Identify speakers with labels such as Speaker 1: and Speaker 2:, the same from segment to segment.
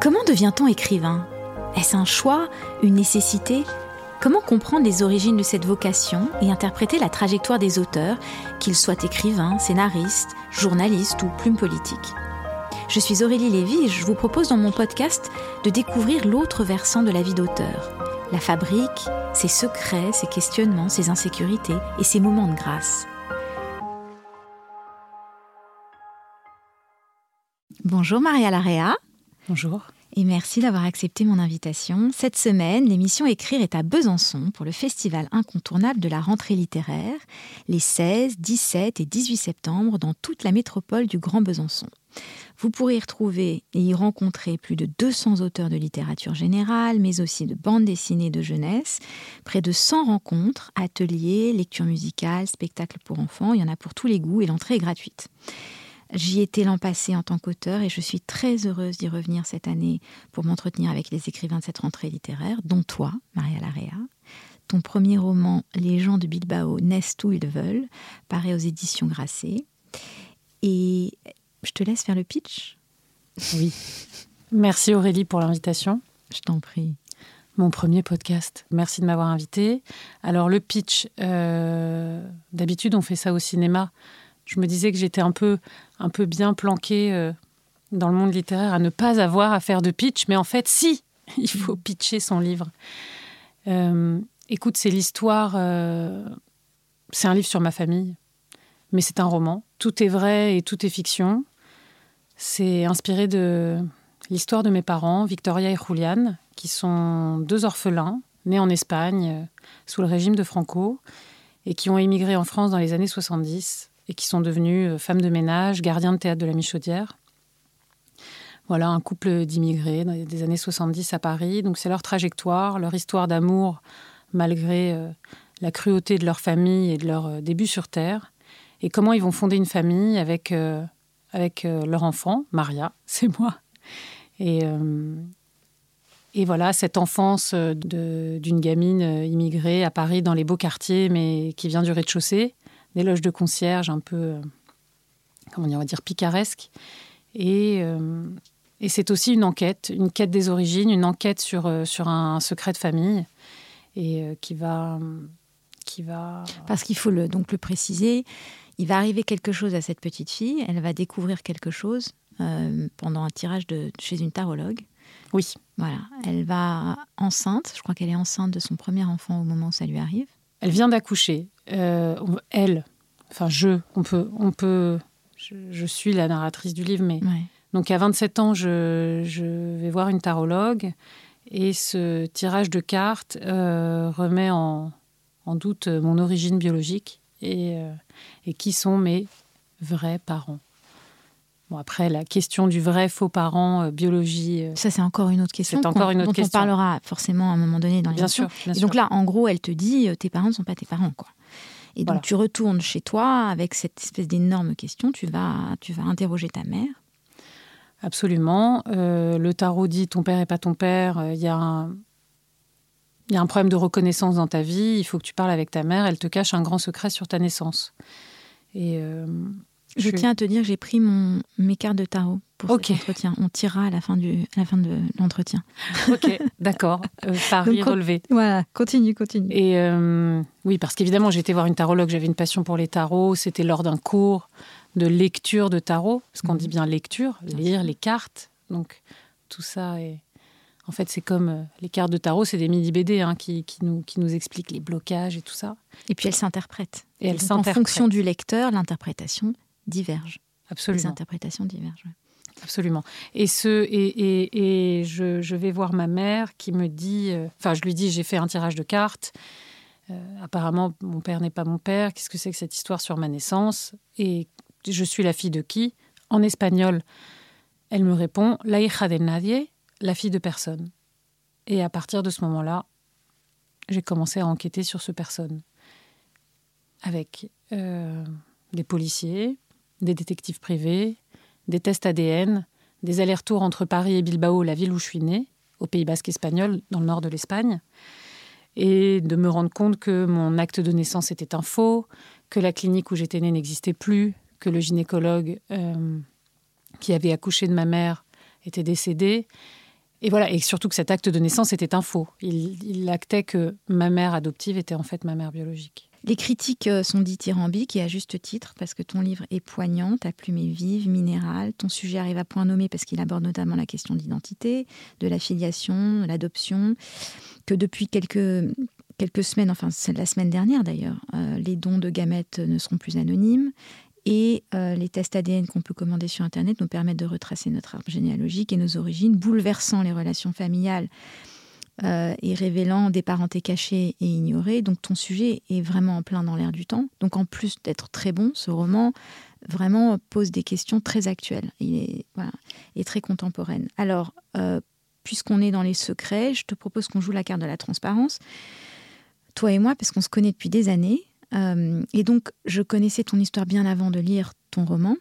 Speaker 1: Comment devient-on écrivain? Est-ce un choix Une nécessité? Comment comprendre les origines de cette vocation et interpréter la trajectoire des auteurs, qu'ils soient écrivains, scénaristes, journalistes ou plumes politiques Je suis Aurélie Lévy et je vous propose dans mon podcast de découvrir l'autre versant de la vie d'auteur. La fabrique, ses secrets, ses questionnements, ses insécurités et ses moments de grâce. Bonjour Maria Larrea.
Speaker 2: Bonjour.
Speaker 1: Et merci d'avoir accepté mon invitation. Cette semaine, l'émission Écrire est à Besançon pour le festival incontournable de la rentrée littéraire, les 16, 17 et 18 septembre dans toute la métropole du Grand Besançon. Vous pourrez y retrouver et y rencontrer plus de 200 auteurs de littérature générale, mais aussi de bandes dessinées de jeunesse, près de 100 rencontres, ateliers, lectures musicales, spectacles pour enfants, il y en a pour tous les goûts et l'entrée est gratuite. J'y étais l'an passé en tant qu'auteur et je suis très heureuse d'y revenir cette année pour m'entretenir avec les écrivains de cette rentrée littéraire, dont toi, Maria Larrea. Ton premier roman, Les gens de Bilbao naissent où ils veulent, paraît aux éditions Grasset. Et je te laisse faire le pitch.
Speaker 2: Oui. Merci Aurélie pour l'invitation.
Speaker 1: Je t'en prie.
Speaker 2: Mon premier podcast. Merci de m'avoir invité. Alors le pitch, euh, d'habitude on fait ça au cinéma. Je me disais que j'étais un peu, bien planquée euh, dans le monde littéraire à ne pas avoir à faire de pitch, mais en fait, si, il faut pitcher son livre. Euh, écoute, c'est l'histoire, euh, c'est un livre sur ma famille, mais c'est un roman. Tout est vrai et tout est fiction. C'est inspiré de l'histoire de mes parents, Victoria et Julian, qui sont deux orphelins nés en Espagne sous le régime de Franco et qui ont émigré en France dans les années 70 et qui sont devenus femmes de ménage, gardiens de théâtre de la Michaudière. Voilà, un couple d'immigrés des années 70 à Paris. Donc c'est leur trajectoire, leur histoire d'amour malgré euh, la cruauté de leur famille et de leur euh, début sur Terre. Et comment ils vont fonder une famille avec, euh, avec euh, leur enfant, Maria, c'est moi. Et, euh, et voilà, cette enfance euh, d'une gamine euh, immigrée à Paris dans les beaux quartiers, mais qui vient du rez-de-chaussée, des loges de concierge un peu, euh, comment dire, on va dire picaresque. Et, euh, et c'est aussi une enquête, une quête des origines, une enquête sur, euh, sur un secret de famille, et qui va, qui va.
Speaker 1: Parce qu'il faut le, donc le préciser, il va arriver quelque chose à cette petite fille, elle va découvrir quelque chose euh, pendant un tirage de, chez une tarologue.
Speaker 2: Oui,
Speaker 1: Voilà, elle va enceinte, je crois qu'elle est enceinte de son premier enfant au moment où ça lui arrive.
Speaker 2: elle vient d'accoucher. Euh, elle, enfin je, on peut, on peut. Je, je suis la narratrice du livre, mais
Speaker 1: Ouais.
Speaker 2: Donc à 27 ans, je, je vais voir une tarologue et ce tirage de cartes euh, remet en, en doute mon origine biologique et, euh, et qui sont mes vrais parents. Bon, après, la question du vrai faux parent, euh, biologie, euh,
Speaker 1: Ça, c'est encore une autre question.
Speaker 2: C'est encore
Speaker 1: qu'on-
Speaker 2: une autre
Speaker 1: dont
Speaker 2: question.
Speaker 1: on parlera forcément à un moment donné dans
Speaker 2: bien
Speaker 1: l'émission.
Speaker 2: sûr. Bien
Speaker 1: Et
Speaker 2: sûr.
Speaker 1: donc là, en gros, elle te dit euh, tes parents ne sont pas tes parents, quoi. Et donc
Speaker 2: Voilà.
Speaker 1: tu retournes chez toi avec cette espèce d'énorme question. Tu vas, tu vas interroger ta mère.
Speaker 2: Absolument. Euh, le tarot dit ton père est pas ton père. euh, Il y a un. Il y a un problème de reconnaissance dans ta vie, il faut que tu parles avec ta mère, elle te cache un grand secret sur ta naissance. Et euh,
Speaker 1: Je
Speaker 2: suis-
Speaker 1: tiens à te dire, j'ai pris mon, mes cartes de tarot pour
Speaker 2: Ok.
Speaker 1: cet entretien. On tirera à la fin, du, à la fin de l'entretien.
Speaker 2: Ok, d'accord. Euh, pari
Speaker 1: Donc, quand-
Speaker 2: relevé.
Speaker 1: Voilà, continue, continue.
Speaker 2: Et euh, oui, parce qu'évidemment, j'ai été voir une tarologue, j'avais une passion pour les tarots. C'était lors d'un cours de lecture de tarot, parce qu'on dit bien lecture, lire les cartes. Donc tout ça est. En fait, c'est comme euh, les cartes de tarot, c'est des mini BD hein, qui, qui nous, qui nous expliquent les blocages et tout ça.
Speaker 1: Et puis elle s'interprète.
Speaker 2: Et elle
Speaker 1: donc, En fonction du lecteur, l'interprétation diverge. Les
Speaker 2: Absolument.
Speaker 1: interprétations divergent. ouais.
Speaker 2: Absolument. Et, ce, et, et, et je, vais voir ma mère qui me dit, euh, enfin je lui dis, j'ai fait un tirage de cartes. Euh, apparemment, mon père n'est pas mon père. Qu'est-ce que c'est que cette histoire sur ma naissance? Et je suis la fille de qui? En espagnol, elle me répond La hija de nadie, la fille de personne. Et à partir de ce moment-là, j'ai commencé à enquêter sur ce personne. Avec euh, des policiers, des détectives privés, des tests ADN, des allers-retours entre Paris et Bilbao, la ville où je suis née, au Pays basque espagnol, dans le nord de l'Espagne, et de me rendre compte que mon acte de naissance était un faux, que la clinique où j'étais née n'existait plus, que le gynécologue euh, qui avait accouché de ma mère était décédé. Et voilà, et surtout que cet acte de naissance était un faux. Il, il actait que ma mère adoptive était en fait ma mère biologique.
Speaker 1: Les critiques euh, sont dithyrambiques et à juste titre parce que ton livre est poignant, ta plume est vive, minérale, ton sujet arrive à point nommé parce qu'il aborde notamment la question d'identité, de la filiation, l'adoption, que depuis quelques, semaines, enfin la semaine dernière d'ailleurs, euh, les dons de gamètes ne seront plus anonymes et euh, les tests ADN qu'on peut commander sur Internet nous permettent de retracer notre arbre généalogique et nos origines, bouleversant les relations familiales euh, et révélant des parentés cachées et ignorées. Donc ton sujet est vraiment en plein dans l'air du temps. Donc en plus d'être très bon, ce roman vraiment pose des questions très actuelles Il est, et très contemporaine. Alors, euh, puisqu'on est dans les secrets, je te propose qu'on joue la carte de la transparence. Toi et moi, parce qu'on se connaît depuis des années. Euh, et donc, je connaissais ton histoire bien avant de lire ton roman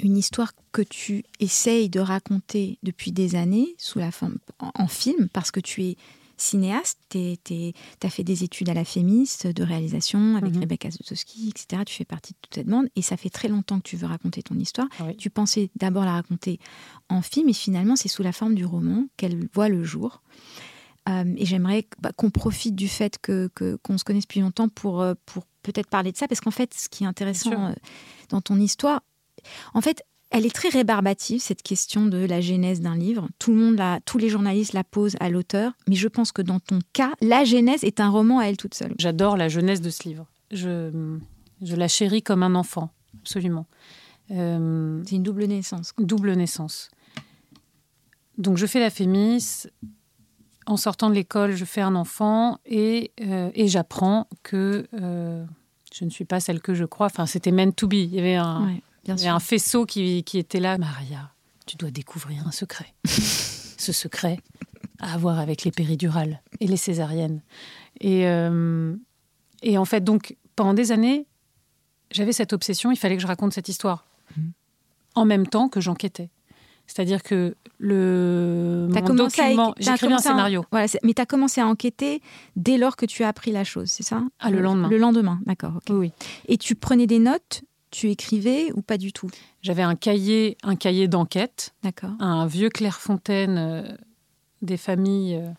Speaker 1: une histoire que tu essayes de raconter depuis des années sous la forme en, film parce que tu es cinéaste, tu as fait des études à la FEMIS de réalisation avec mhm. Rebecca Zotowski, etc. Tu fais partie de toute cette bande et ça fait très longtemps que tu veux raconter ton histoire. Tu pensais d'abord la raconter en film et finalement c'est sous la forme du roman qu'elle voit le jour. Euh, et j'aimerais bah, qu'on profite du fait que qu'on se connaisse depuis longtemps pour, euh, pour peut-être parler de ça parce qu'en fait ce qui est intéressant euh, dans ton histoire, en fait, elle est très rébarbative, cette question de la genèse d'un livre. Tout le monde tous les journalistes la posent à l'auteur, mais je pense que dans ton cas, la genèse est un roman à elle toute seule.
Speaker 2: J'adore la genèse de ce livre. Je, la chéris comme un enfant, absolument.
Speaker 1: Euh, C'est une double naissance.
Speaker 2: Double naissance. Donc je fais la fémis. En sortant de l'école, je fais un enfant et, euh, j'apprends que euh, je ne suis pas celle que je crois. Enfin, c'était meant to be. Il y avait un, il y a un faisceau qui, était là. Maria, tu dois découvrir un secret. Ce secret à avoir avec les péridurales et les césariennes. Et, euh, et en fait, donc, pendant des années, j'avais cette obsession, il fallait que je raconte cette histoire. En même temps que j'enquêtais. C'est-à-dire que le
Speaker 1: as
Speaker 2: document, j'écrivais un scénario.
Speaker 1: mais tu as commencé à enquêter dès lors que tu as appris la chose, c'est ça?
Speaker 2: Ah, le lendemain.
Speaker 1: Le lendemain, d'accord.
Speaker 2: Oui.
Speaker 1: Et tu prenais des notes tu écrivais ou pas du tout?
Speaker 2: J'avais un cahier, un cahier d'enquête,
Speaker 1: D'accord.
Speaker 2: un vieux Clairefontaine euh, des familles euh,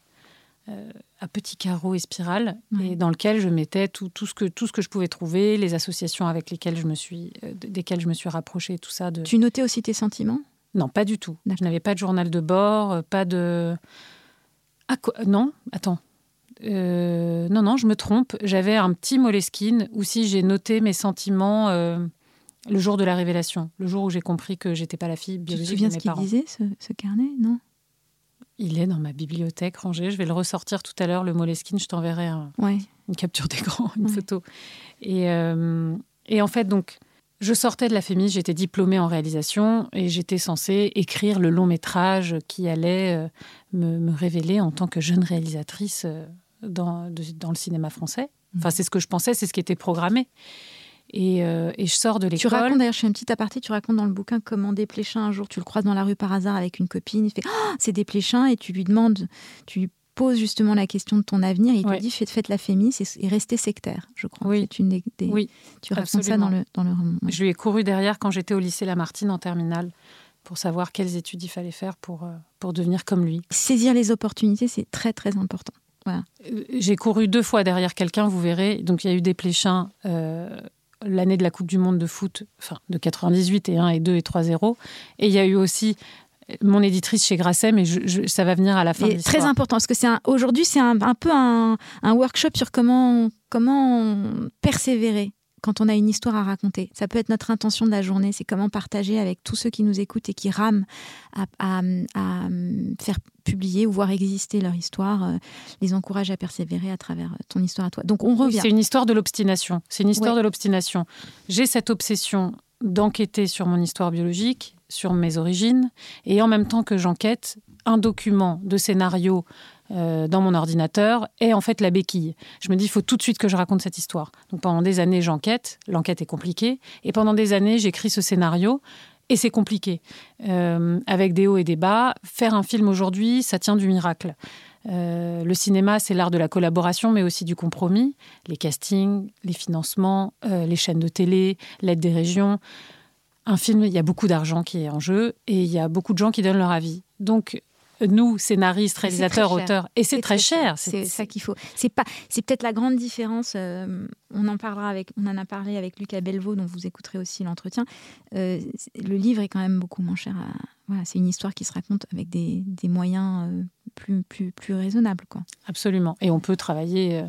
Speaker 2: euh, à petits carreaux et spirales, et dans lequel je mettais tout, tout, ce que, tout ce que je pouvais trouver, les associations avec lesquelles je me suis, desquelles je me suis rapprochée, tout ça. De...
Speaker 1: Tu notais aussi tes sentiments?
Speaker 2: Non, pas du tout. Je n'avais pas de journal de bord, pas de... Ah, non, attends. non, non, je me trompe. J'avais un petit Moleskine où si j'ai noté mes sentiments le jour de la révélation, le jour où j'ai compris que j'étais pas la fille biologique
Speaker 1: de mes parents. Tu te souviens ce qu'il disait, ce, carnet, non
Speaker 2: Il est dans ma bibliothèque rangé. Je vais le ressortir tout à l'heure, le Moleskine. Je t'enverrai une capture d'écran, une photo. Et, euh, et, en fait, donc, je sortais de la FEMI, j'étais diplômée en réalisation et j'étais censée écrire le long métrage qui allait euh, me, révéler en tant que jeune réalisatrice euh, dans, dans le cinéma français. Enfin, mmh. c'est ce que je pensais, c'est ce qui était programmé. Euh, et, je sors de l'école.
Speaker 1: Tu racontes, d'ailleurs, je fais un petit aparté, tu racontes dans le bouquin comment Desplechin, un jour, tu le croises dans la rue par hasard avec une copine, il fait oh, c'est Desplechin, et tu lui demandes, tu lui poses justement la question de ton avenir, et il te dit faites, la fémis et, restez sectaire, je crois.
Speaker 2: Oui.
Speaker 1: une des,
Speaker 2: oui,
Speaker 1: tu racontes ça dans le, dans le roman.
Speaker 2: Je lui ai couru derrière quand j'étais au lycée Lamartine en terminale pour savoir quelles études il fallait faire pour, euh, pour devenir comme lui.
Speaker 1: Saisir les opportunités, c'est très très important. Voilà.
Speaker 2: Euh, j'ai couru deux fois derrière quelqu'un, vous verrez. Donc il y a eu des pléchins l'année de la Coupe du Monde de foot, enfin de 98 et 1 et 2 et 3-0. Et il y a eu aussi mon éditrice chez Grasset, mais ça va venir à la fin.
Speaker 1: C'est très important parce que c'est aujourd'hui c'est un, peu un, un, workshop sur comment comment persévérer quand on a une histoire à raconter. Ça peut être notre intention de la journée, c'est comment partager avec tous ceux qui nous écoutent et qui rament à, faire publier ou voir exister leur histoire, euh, les encourage à persévérer à travers euh, ton histoire à toi. Donc on revient.
Speaker 2: c'est une histoire de l'obstination. C'est une histoire de l'obstination. J'ai cette obsession d'enquêter sur mon histoire biologique, sur mes origines, et en même temps que j'enquête, un document de scénario euh, dans mon ordinateur est en fait la béquille. Je me dis, il faut tout de suite que je raconte cette histoire. Donc pendant des années, j'enquête, l'enquête est compliquée, et pendant des années, j'écris ce scénario, et c'est compliqué. Euh, avec des hauts et des bas, faire un film aujourd'hui, ça tient du miracle. Euh, le cinéma, c'est l'art de la collaboration, mais aussi du compromis. Les castings, les financements, les chaînes de télé, l'aide des régions. Un film, il y a beaucoup d'argent qui est en jeu et il y a beaucoup de gens qui donnent leur avis. Donc, nous, scénaristes, réalisateurs, auteurs, et c'est très, cher.
Speaker 1: C'est ça qu'il faut. C'est pas, c'est peut-être la grande différence. Euh, on en parlera avec, on en a parlé avec Lucas Belvaux, dont vous écouterez aussi l'entretien. Euh, le livre est quand même beaucoup moins cher. voilà, c'est une histoire qui se raconte avec des, moyens euh, plus, plus, plus raisonnables, quoi.
Speaker 2: Absolument. Et on peut travailler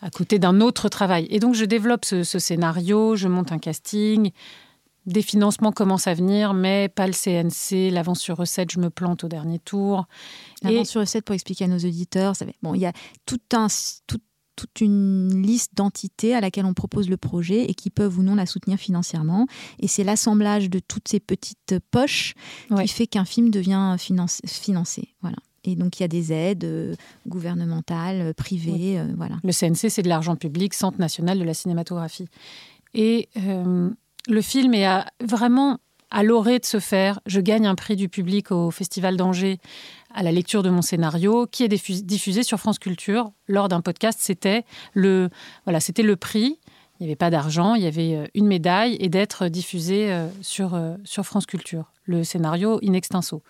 Speaker 2: à côté d'un autre travail. Et donc, je développe ce, ce scénario, je monte un casting. Des financements commencent à venir, mais pas le CNC. L'avance sur recette, je me plante au dernier tour.
Speaker 1: L'avance sur recette, pour expliquer à nos auditeurs, ça, bon, il y a tout un, toute une liste d'entités à laquelle on propose le projet et qui peuvent ou non la soutenir financièrement. Et c'est l'assemblage de toutes ces petites poches qui fait qu'un film devient financé. Voilà. Et donc, il y a des aides euh, gouvernementales, euh, privées. Euh, voilà.
Speaker 2: Le CNC, c'est de l'argent public, Centre national de la cinématographie. Et le film est vraiment à l'orée de se faire. Je gagne un prix du public au Festival d'Angers à la lecture de mon scénario, qui est diffusé sur France Culture lors d'un podcast. C'était le, voilà, c'était le prix. Il n'y avait pas d'argent, il y avait euh, une médaille et d'être diffusé euh, sur, euh, sur France Culture. Le scénario in extenso.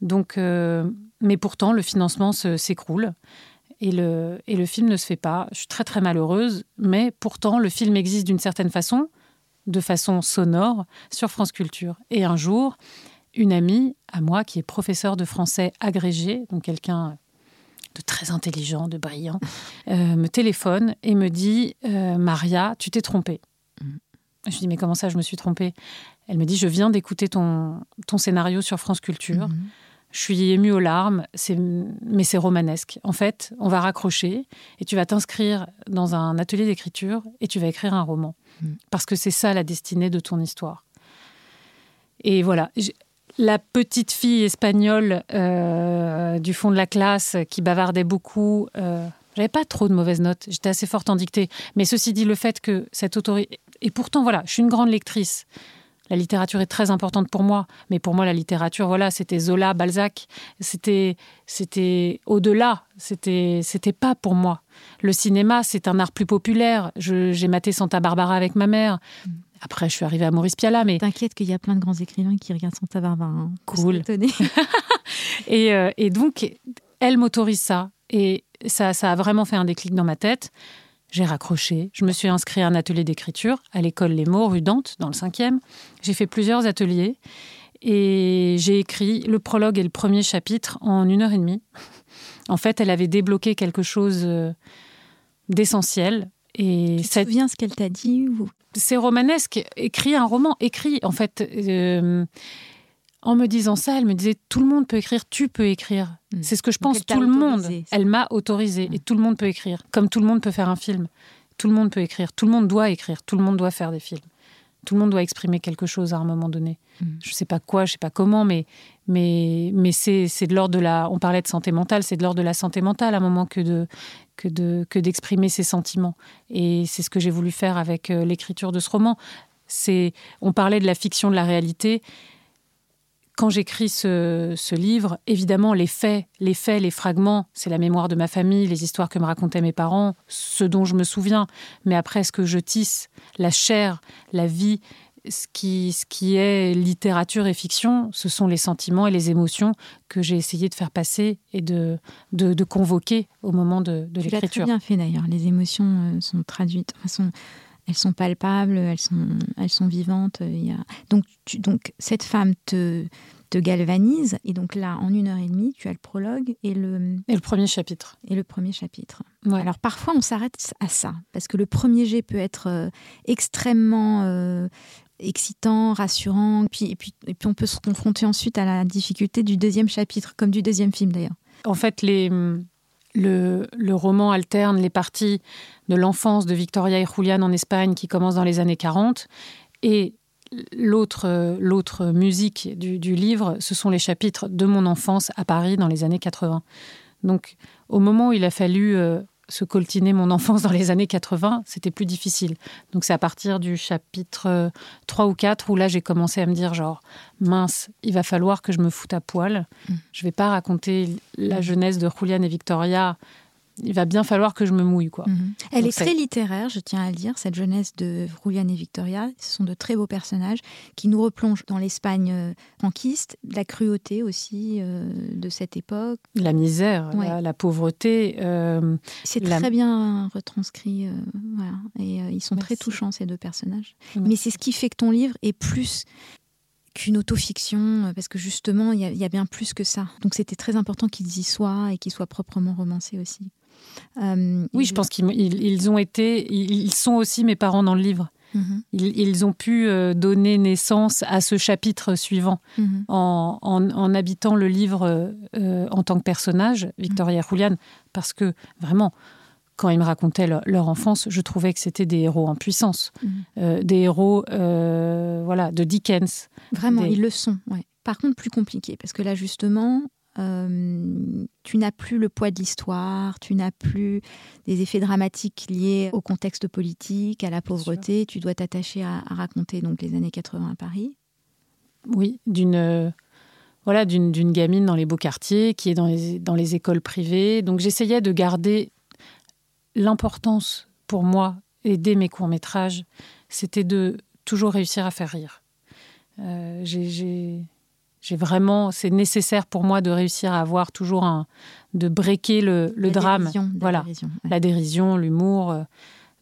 Speaker 2: Donc, mais pourtant, le financement s'écroule. Et le, et le film ne se fait pas. Je suis très très malheureuse, mais pourtant le film existe d'une certaine façon de façon sonore sur France Culture. Et un jour, une amie à moi qui est professeure de français agrégé, donc quelqu'un de très intelligent, de brillant, euh, me téléphone et me dit euh, Maria, tu t'es trompée. Mm. Je dis mais comment ça, je me suis trompée? Elle me dit je viens d'écouter ton, ton scénario sur France Culture. Mm-hmm. Je suis émue aux larmes, mais c'est romanesque. En fait, on va raccrocher et tu vas t'inscrire dans un atelier d'écriture et tu vas écrire un roman. Mm. Parce que c'est ça la destinée de ton histoire. Et voilà, la petite fille espagnole euh, du fond de la classe qui bavardait beaucoup, euh, j'avais pas trop de mauvaises notes, j'étais assez forte en dictée. Mais ceci dit, le fait que cette autorité. Et pourtant, voilà, je suis une grande lectrice. La littérature est très importante pour moi, mais pour moi, la littérature, voilà, c'était Zola, Balzac, c'était, c'était au-delà, c'était, c'était pas pour moi. Le cinéma, c'est un art plus populaire. j'ai maté Santa Barbara avec ma mère. Après, je suis arrivée à Maurice Piala, mais...
Speaker 1: T'inquiète qu'il y a plein de grands écrivains qui regardent Santa Barbara. Hein.
Speaker 2: Cool. et, euh, et donc, elle m'autorise ça. Et ça, ça a vraiment fait un déclic dans ma tête. J'ai raccroché. Je me suis inscrit à un atelier d'écriture à l'école Les Mots, rue Dante, dans le 5e. J'ai fait plusieurs ateliers et j'ai écrit le prologue et le premier chapitre en une heure et demie. En fait, elle avait débloqué quelque chose euh, d'essentiel. Et
Speaker 1: tu te souviens ce qu'elle t'a dit
Speaker 2: C'est romanesque. Écrit un roman, écrit. En fait, euh, en me disant ça, elle me disait tout le monde peut écrire, tu peux écrire. Hmm. C'est ce que je pense, tout le monde. Elle m'a autorisé et hmm. tout le monde peut écrire, comme tout le monde peut faire un film. Tout le monde peut écrire, tout le monde doit écrire, tout le monde doit faire des films. Tout le monde doit exprimer quelque chose à un moment donné. Hmm. Je ne sais pas quoi, je ne sais pas comment, mais, mais, mais c'est, de l'ordre de la. On parlait de santé mentale, c'est de l'ordre de la santé mentale à un moment que, de, que, de, que d'exprimer ses sentiments. Et c'est ce que j'ai voulu faire avec euh, l'écriture de ce roman. C'est, on parlait de la fiction, de la réalité quand j'écris ce, livre, évidemment, les faits, les faits, les fragments, c'est la mémoire de ma famille, les histoires que me racontaient mes parents, ce dont je me souviens. Mais après, ce que je tisse, la chair, la vie, ce qui, ce qui est littérature et fiction, ce sont les sentiments et les émotions que j'ai essayé de faire passer et de, de, convoquer au moment de, de l'écriture. Tu
Speaker 1: l'as très bien fait d'ailleurs. Les émotions euh, sont traduites, sont elles sont palpables, elles sont, elles sont vivantes. Il y a... donc, donc, cette femme te, te galvanise. Et donc là, en une heure et demie, tu as le prologue et le...
Speaker 2: Et le premier chapitre.
Speaker 1: Et le premier chapitre. Alors parfois, on s'arrête à ça, parce que le premier jet peut être euh, extrêmement euh, excitant, rassurant, puis, et, puis, et puis on peut se confronter ensuite à la difficulté du deuxième chapitre, comme du deuxième film d'ailleurs.
Speaker 2: En fait, les, le, roman alterne les parties de l'enfance de Victoria et Julian en Espagne qui commencent dans les années 40 et l'autre, musique du, du livre, ce sont les chapitres de mon enfance à Paris dans les années 80. Donc, au moment où il a fallu euh, se coltiner mon enfance dans les années 80, c'était plus difficile. Donc, c'est à partir du chapitre 3 ou 4 où là, j'ai commencé à me dire genre, mince, il va falloir que je me foute à poil.
Speaker 1: Mm.
Speaker 2: Je vais pas raconter la jeunesse de Julian et Victoria. Il va bien falloir que je me mouille, quoi.
Speaker 1: Mhm. Elle
Speaker 2: Donc
Speaker 1: est très littéraire, je tiens à le dire, cette jeunesse de Julian et Victoria. Ce sont de très beaux personnages qui nous replongent dans l'Espagne euh, franquiste, la cruauté aussi euh, de cette époque.
Speaker 2: La misère,
Speaker 1: Ouais.
Speaker 2: la, la pauvreté. euh,
Speaker 1: C'est
Speaker 2: La-
Speaker 1: très bien retranscrit. euh, voilà. Et ils sont très touchants, ces deux personnages.
Speaker 2: Merci.
Speaker 1: Mais c'est ce qui fait que ton livre est plus qu'une autofiction, parce que justement, il y, a- il y a bien plus que ça. Donc c'était très important qu'ils y soient et qu'ils soient proprement romancés aussi. Euh,
Speaker 2: oui, je pense qu'ils ils- ils ont été, ils, sont aussi mes parents dans le livre.
Speaker 1: Mhm,
Speaker 2: Ils, ils ont pu euh, donner naissance à ce chapitre suivant
Speaker 1: mhm.
Speaker 2: en, en- en habitant le livre euh, en tant que personnage, Victoria et Julian, parce que vraiment, quand ils me racontaient leur, leur enfance, je trouvais que c'était des héros en puissance,
Speaker 1: Mhm.
Speaker 2: Euh, des héros euh, voilà, de Dickens.
Speaker 1: Vraiment,
Speaker 2: des-
Speaker 1: ils le sont. ouais. Par contre, plus compliqué, parce que là, justement, euh, tu n'as plus le poids de l'histoire, tu n'as plus des effets dramatiques liés au contexte politique, à la pauvreté. Tu dois t'attacher à, à raconter donc les années 80 à Paris.
Speaker 2: Oui, d'une euh, voilà, d'une d'une gamine dans les beaux quartiers qui est dans les, dans les écoles privées. Donc j'essayais de garder l'importance pour moi et dès mes courts-métrages, c'était de toujours réussir à faire rire. Euh, j'ai- J'ai vraiment, c'est nécessaire pour moi de réussir à avoir toujours un, de breaker le, le
Speaker 1: La
Speaker 2: drame,
Speaker 1: dérision, la
Speaker 2: voilà,
Speaker 1: dérision, ouais.
Speaker 2: la dérision, l'humour. euh.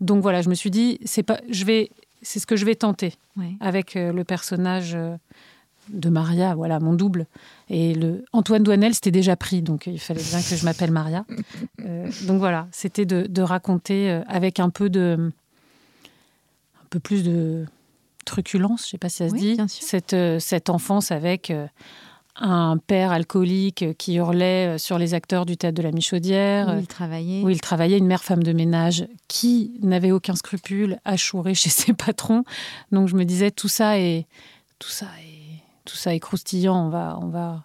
Speaker 2: Donc voilà, je me suis dit, c'est pas, je vais, c'est ce que je vais tenter
Speaker 1: Ouais.
Speaker 2: avec euh, le personnage euh, de Maria, voilà, mon double. Et le Antoine Douanel, c'était déjà pris, donc il fallait bien que je m'appelle Maria. Euh, donc voilà, c'était de, de raconter avec un peu de, un peu plus de truculence, je sais pas si ça se
Speaker 1: Oui,
Speaker 2: dit, cette, euh, cette enfance avec euh, un père alcoolique euh, qui hurlait sur les acteurs du théâtre de la Michaudière.
Speaker 1: Où il travaillait.
Speaker 2: où il travaillait, une mère femme de ménage qui n'avait aucun scrupule à chourer chez ses patrons. Donc je me disais tout ça est tout ça est tout ça est croustillant. On va on va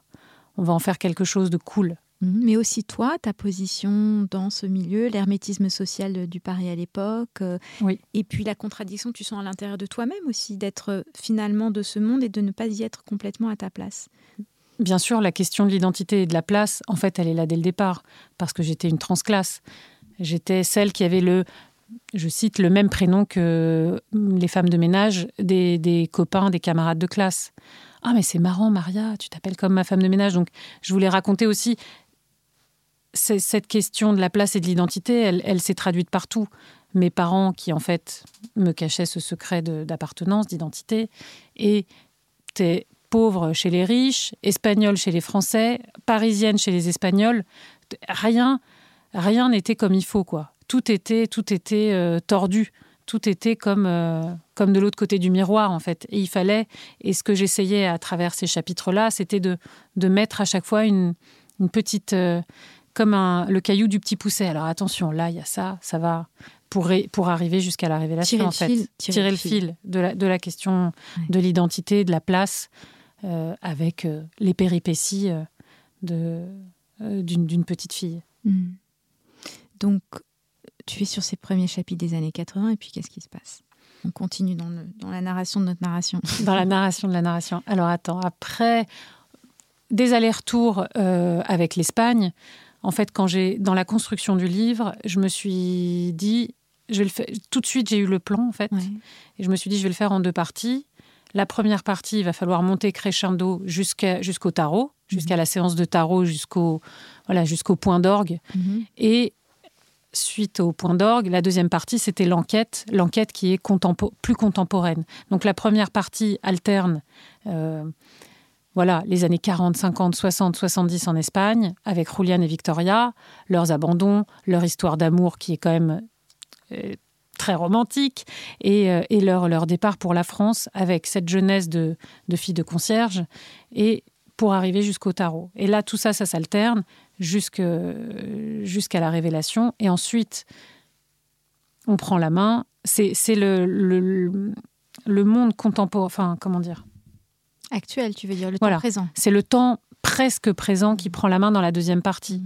Speaker 2: on va en faire quelque chose de cool.
Speaker 1: Mhm. Mais aussi toi, ta position dans ce milieu, l'hermétisme social du Paris à l'époque, euh,
Speaker 2: Oui.
Speaker 1: et puis la contradiction que tu sens à l'intérieur de toi-même aussi, d'être euh, finalement de ce monde et de ne pas y être complètement à ta place.
Speaker 2: Bien sûr, la question de l'identité et de la place, en fait, elle est là dès le départ parce que j'étais une transclasse. J'étais celle qui avait le je cite le même prénom que les femmes de ménage des, des copains, des camarades de classe. Ah mais c'est marrant Maria, tu t'appelles comme ma femme de ménage. Donc je voulais raconter aussi cette question de la place et de l'identité, elle, s'est traduite partout. Mes parents qui en fait me cachaient ce secret d'appartenance, d'identité, et t'es pauvre chez les riches, espagnole chez les Français, parisienne chez les Espagnols. Rien, rien n'était comme il faut quoi. Tout était, tout était euh, tordu. Tout était comme, euh, comme de l'autre côté du miroir, en fait. Et il fallait, et ce que j'essayais à travers ces chapitres-là, c'était de, de mettre à chaque fois une, une petite. euh, comme un, le caillou du petit pousset. Alors attention, là, il y a ça, ça va. Pour, ré- pour arriver jusqu'à la révélation,
Speaker 1: Tirer le
Speaker 2: en fait.
Speaker 1: fil, tirer le
Speaker 2: le
Speaker 1: fil.
Speaker 2: fil de la, de la question
Speaker 1: Ouais.
Speaker 2: de l'identité, de la place, euh, avec euh, les péripéties euh, d'une, petite fille.
Speaker 1: Mhm. Donc, tu es sur ces premiers chapitres des années 80, et puis qu'est-ce qui se passe? On continue dans, le- dans la narration de notre narration.
Speaker 2: Dans la narration de la narration. Alors attends, après des allers-retours euh, avec l'Espagne, en fait, quand j'ai dans la construction du livre, je me suis dit, je vais le faire. Tout de suite, j'ai eu le plan en fait, et je me suis dit, je vais le faire en deux parties. La première partie, il va falloir monter crescendo jusqu'à, jusqu'au tarot, jusqu'à la séance de tarot, jusqu'au voilà, jusqu'au point d'orgue.
Speaker 1: Mhm.
Speaker 2: Et suite au point d'orgue, la deuxième partie, c'était l'enquête, l'enquête qui est contempo- plus contemporaine. Donc la première partie alterne, euh, voilà, les années 40, 50, 60, 70 en Espagne, avec Julian et Victoria, leurs abandons, leur histoire d'amour qui est quand même euh, très romantique, et, euh, leur, départ pour la France avec cette jeunesse de, filles de concierge, et pour arriver jusqu'au tarot. Et là, tout ça, ça s'alterne jusqu'à la révélation. Et ensuite, on prend la main. C'est le- le monde contemporain, enfin, comment dire
Speaker 1: Actuel, tu veux dire, le
Speaker 2: Voilà.
Speaker 1: temps présent.
Speaker 2: C'est le temps presque présent qui prend la main dans la deuxième partie.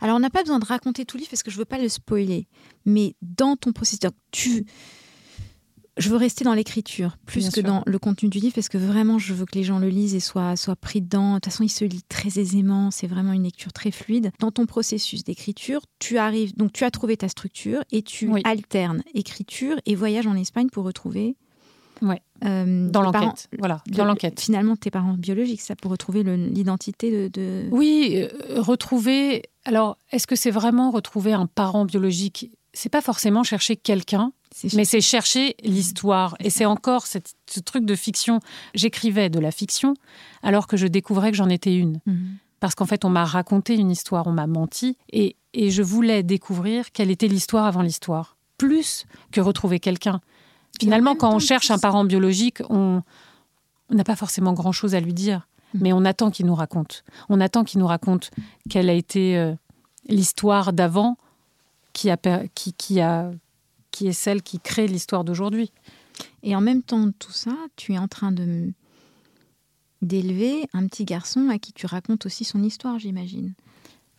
Speaker 1: Alors, on n'a pas besoin de raconter tout le livre parce que je veux pas le spoiler. Mais dans ton processus, tu... je veux rester dans l'écriture plus
Speaker 2: Bien
Speaker 1: que
Speaker 2: sûr.
Speaker 1: dans le contenu du livre parce que vraiment, je veux que les gens le lisent et soient, soient pris dedans. De toute façon, il se lit très aisément. C'est vraiment une lecture très fluide. Dans ton processus d'écriture, tu arrives, donc tu as trouvé ta structure et tu
Speaker 2: Oui.
Speaker 1: alternes écriture et voyage en Espagne pour retrouver.
Speaker 2: Ouais.
Speaker 1: euh,
Speaker 2: Dans
Speaker 1: parents-
Speaker 2: l'enquête. Voilà, dans l'enquête.
Speaker 1: Finalement, tes parents biologiques, ça pour retrouver l'identité de, de-
Speaker 2: Oui, euh, retrouver. Alors, est-ce que c'est vraiment retrouver un parent biologique? C'est pas forcément chercher quelqu'un, mais c'est chercher l'histoire. Et c'est encore cette- ce truc de fiction. J'écrivais de la fiction alors que je découvrais que j'en étais une.
Speaker 1: Mhm.
Speaker 2: Parce qu'en fait, on m'a raconté une histoire, on m'a menti, et, et je voulais découvrir quelle était l'histoire avant l'histoire, plus que retrouver quelqu'un. Finalement, quand on cherche un parent biologique, on n'a pas forcément grand-chose à lui dire,
Speaker 1: Mm.
Speaker 2: mais on attend qu'il nous raconte. On attend qu'il nous raconte quelle a été euh, l'histoire d'avant qui, a, per- qui, qui, a, qui est celle qui crée l'histoire d'aujourd'hui.
Speaker 1: Et en même temps de tout ça, tu es en train de d'élever un petit garçon à qui tu racontes aussi son histoire, j'imagine.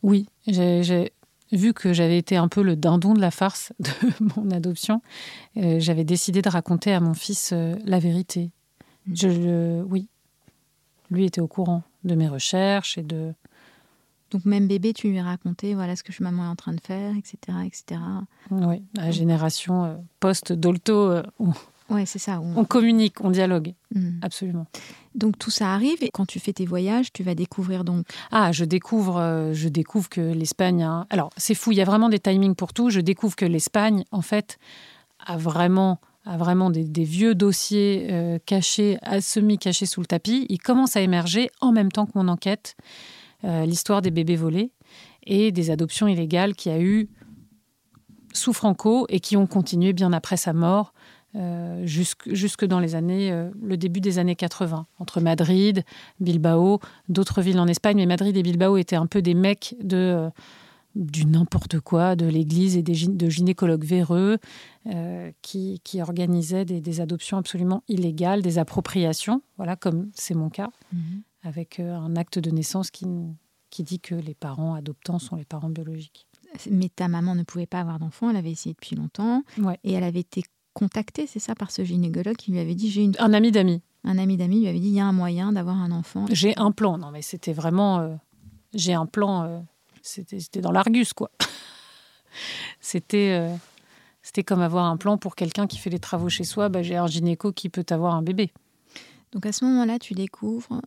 Speaker 2: Oui, j'ai vu que j'avais été un peu le dindon de la farce de mon adoption. euh, j'avais décidé de raconter à mon fils euh, la vérité.
Speaker 1: Mm.
Speaker 2: Je, le- oui, lui était au courant de mes recherches et de.
Speaker 1: Donc même bébé, tu lui as raconté voilà ce que maman est en train de faire, etc., etc.
Speaker 2: Oui, la génération euh, post-Dolto, on,
Speaker 1: Ouais, c'est ça. on-
Speaker 2: on communique, on dialogue,
Speaker 1: Mm.
Speaker 2: absolument.
Speaker 1: Donc tout ça arrive et quand tu fais tes voyages, tu vas découvrir donc.
Speaker 2: Ah, je découvre, euh, je découvre que l'Espagne. a- Alors, c'est fou, il y a vraiment des timings pour tout. Je découvre que l'Espagne, en fait, a vraiment, a vraiment des, des vieux dossiers euh, cachés, à semi-cachés sous le tapis. Ils commencent à émerger en même temps que mon enquête, euh, l'histoire des bébés volés et des adoptions illégales qu'il y a eu sous Franco et qui ont continué bien après sa mort. Euh, jusque, jusque dans les années, euh, le début des années 80, entre Madrid, Bilbao, d'autres villes en Espagne, mais Madrid et Bilbao étaient un peu des mecs de, euh, du n'importe quoi, de l'église et des, de gynécologues véreux qui, qui organisaient des, des adoptions absolument illégales, des appropriations, voilà, comme c'est mon cas, avec euh, un acte de naissance qui, qui dit que les parents adoptants sont les parents biologiques.
Speaker 1: Mais ta maman ne pouvait pas avoir d'enfant, elle avait essayé depuis longtemps
Speaker 2: Ouais.
Speaker 1: et elle avait été contactée, c'est ça, par ce gynécologue qui lui avait dit j'ai une
Speaker 2: Un ami d'amis.
Speaker 1: un ami d'amis lui avait dit il y a un moyen d'avoir un enfant.
Speaker 2: J'ai un plan. Non, mais c'était vraiment. euh, j'ai un plan. euh, c'était, dans l'Argus, quoi. c'était, euh, c'était comme avoir un plan pour quelqu'un qui fait les travaux chez soi. Bah, j'ai un gynéco qui peut avoir un bébé.
Speaker 1: Donc à ce moment-là, tu découvres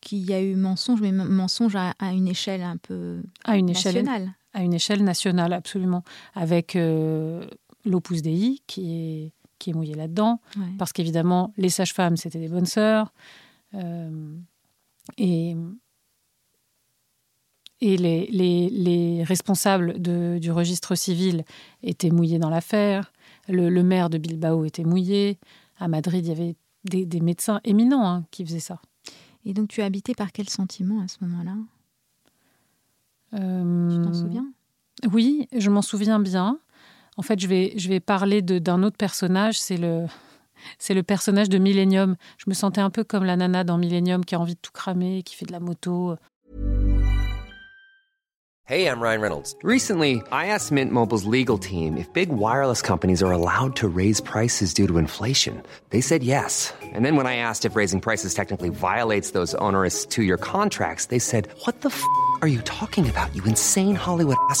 Speaker 1: qu'il y a eu mensonge, mais mensonge à, à une échelle un peu
Speaker 2: À une échelle,
Speaker 1: nationale.
Speaker 2: à une échelle nationale, absolument. Avec euh, l'Opus Dei qui est, qui est mouillé là-dedans.
Speaker 1: Ouais.
Speaker 2: Parce qu'évidemment, les sages-femmes, c'était des bonnes sœurs. Euh, et et les, les- les responsables de- du registre civil étaient mouillés dans l'affaire. Le, le maire de Bilbao était mouillé. À Madrid, il y avait des, des médecins éminents hein, qui faisaient ça.
Speaker 1: Et donc tu es habité par quel sentiment à ce moment-là?
Speaker 2: Euh,
Speaker 1: Tu t'en souviens?
Speaker 2: Oui, je m'en souviens bien. En fait, je vais, je vais parler de- d'un autre personnage, c'est le, c'est le personnage de Millennium. Je me sentais un peu comme la nana dans Millennium qui a envie de tout cramer, qui fait de la moto.
Speaker 3: Hey, I'm Ryan Reynolds. Recently, I asked Mint Mobile's legal team if big wireless companies are allowed to raise prices due to inflation. They said yes. And then when I asked if raising prices technically violates those onerous two year contracts, they said, What the f are you talking about, you insane Hollywood ass?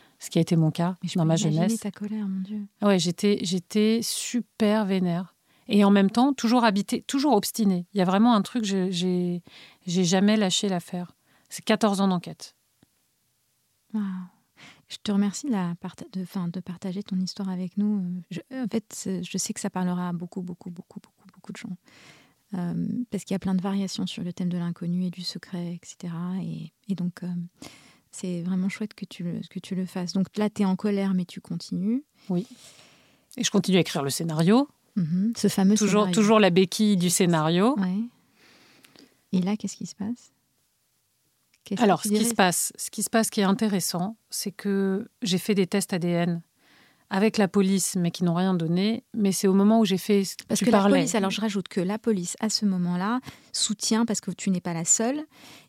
Speaker 2: Ce qui a été mon cas
Speaker 1: je
Speaker 2: dans ma jeunesse.
Speaker 1: ta colère, mon Dieu.
Speaker 2: Ouais, j'étais, j'étais super vénère. Et en même temps, toujours habité, toujours obstinée. Il y a vraiment un truc, j'ai, j'ai, j'ai jamais lâché l'affaire. C'est 14 ans d'enquête.
Speaker 1: Waouh. Je te remercie de, la parta- de, enfin, de partager ton histoire avec nous. Je- en fait, je sais que ça parlera à beaucoup, beaucoup, beaucoup, beaucoup, beaucoup de gens. Euh, parce qu'il y a plein de variations sur le thème de l'inconnu et du secret, etc. Et, et donc, euh, c'est vraiment chouette que tu, le, que tu le fasses. Donc là, tu es en colère, mais tu continues.
Speaker 2: Et je continue à écrire le scénario.
Speaker 1: Mhm. Ce fameux
Speaker 2: Toujours,
Speaker 1: scénario.
Speaker 2: toujours la béquille du scénario.
Speaker 1: Ouais. Et là, qu'est-ce qui se passe?
Speaker 2: Alors, ce qui se passe, ce qui se passe qui est intéressant, c'est que j'ai fait des tests ADN avec la police, mais qui n'ont rien donné. Mais c'est au moment où j'ai fait.
Speaker 1: Parce
Speaker 2: tu
Speaker 1: que
Speaker 2: parlais.
Speaker 1: la police, alors je rajoute que la police, à ce moment-là, soutient, parce que tu n'es pas la seule,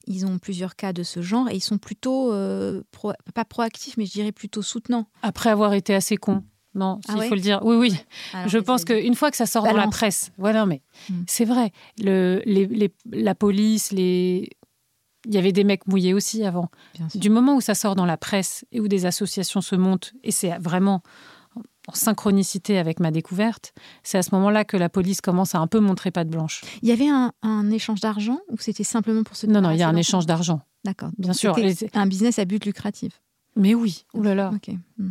Speaker 1: ils ont plusieurs cas de ce genre et ils sont plutôt, euh, pro- pas proactifs, mais je dirais plutôt soutenants.
Speaker 2: Après avoir été assez con. Non,
Speaker 1: Ah ouais
Speaker 2: faut le dire. Oui, oui.
Speaker 1: Alors,
Speaker 2: je pense qu'une fois que ça sort dans la presse, ouais, non, mais
Speaker 1: Mm.
Speaker 2: c'est vrai. Le, les, les- la police, les... il y avait des mecs mouillés aussi avant. Du moment où ça sort dans la presse et où des associations se montent, et c'est vraiment en synchronicité avec ma découverte, c'est à ce moment-là que la police commence à un peu montrer patte blanche.
Speaker 1: Il y avait un, un échange d'argent ou c'était simplement pour se
Speaker 2: Non, non, il y a un échange d'argent.
Speaker 1: D'accord.
Speaker 2: bien sûr. Les-
Speaker 1: Un business à but lucratif.
Speaker 2: Mais oui, oulala,
Speaker 1: Ok. Mm.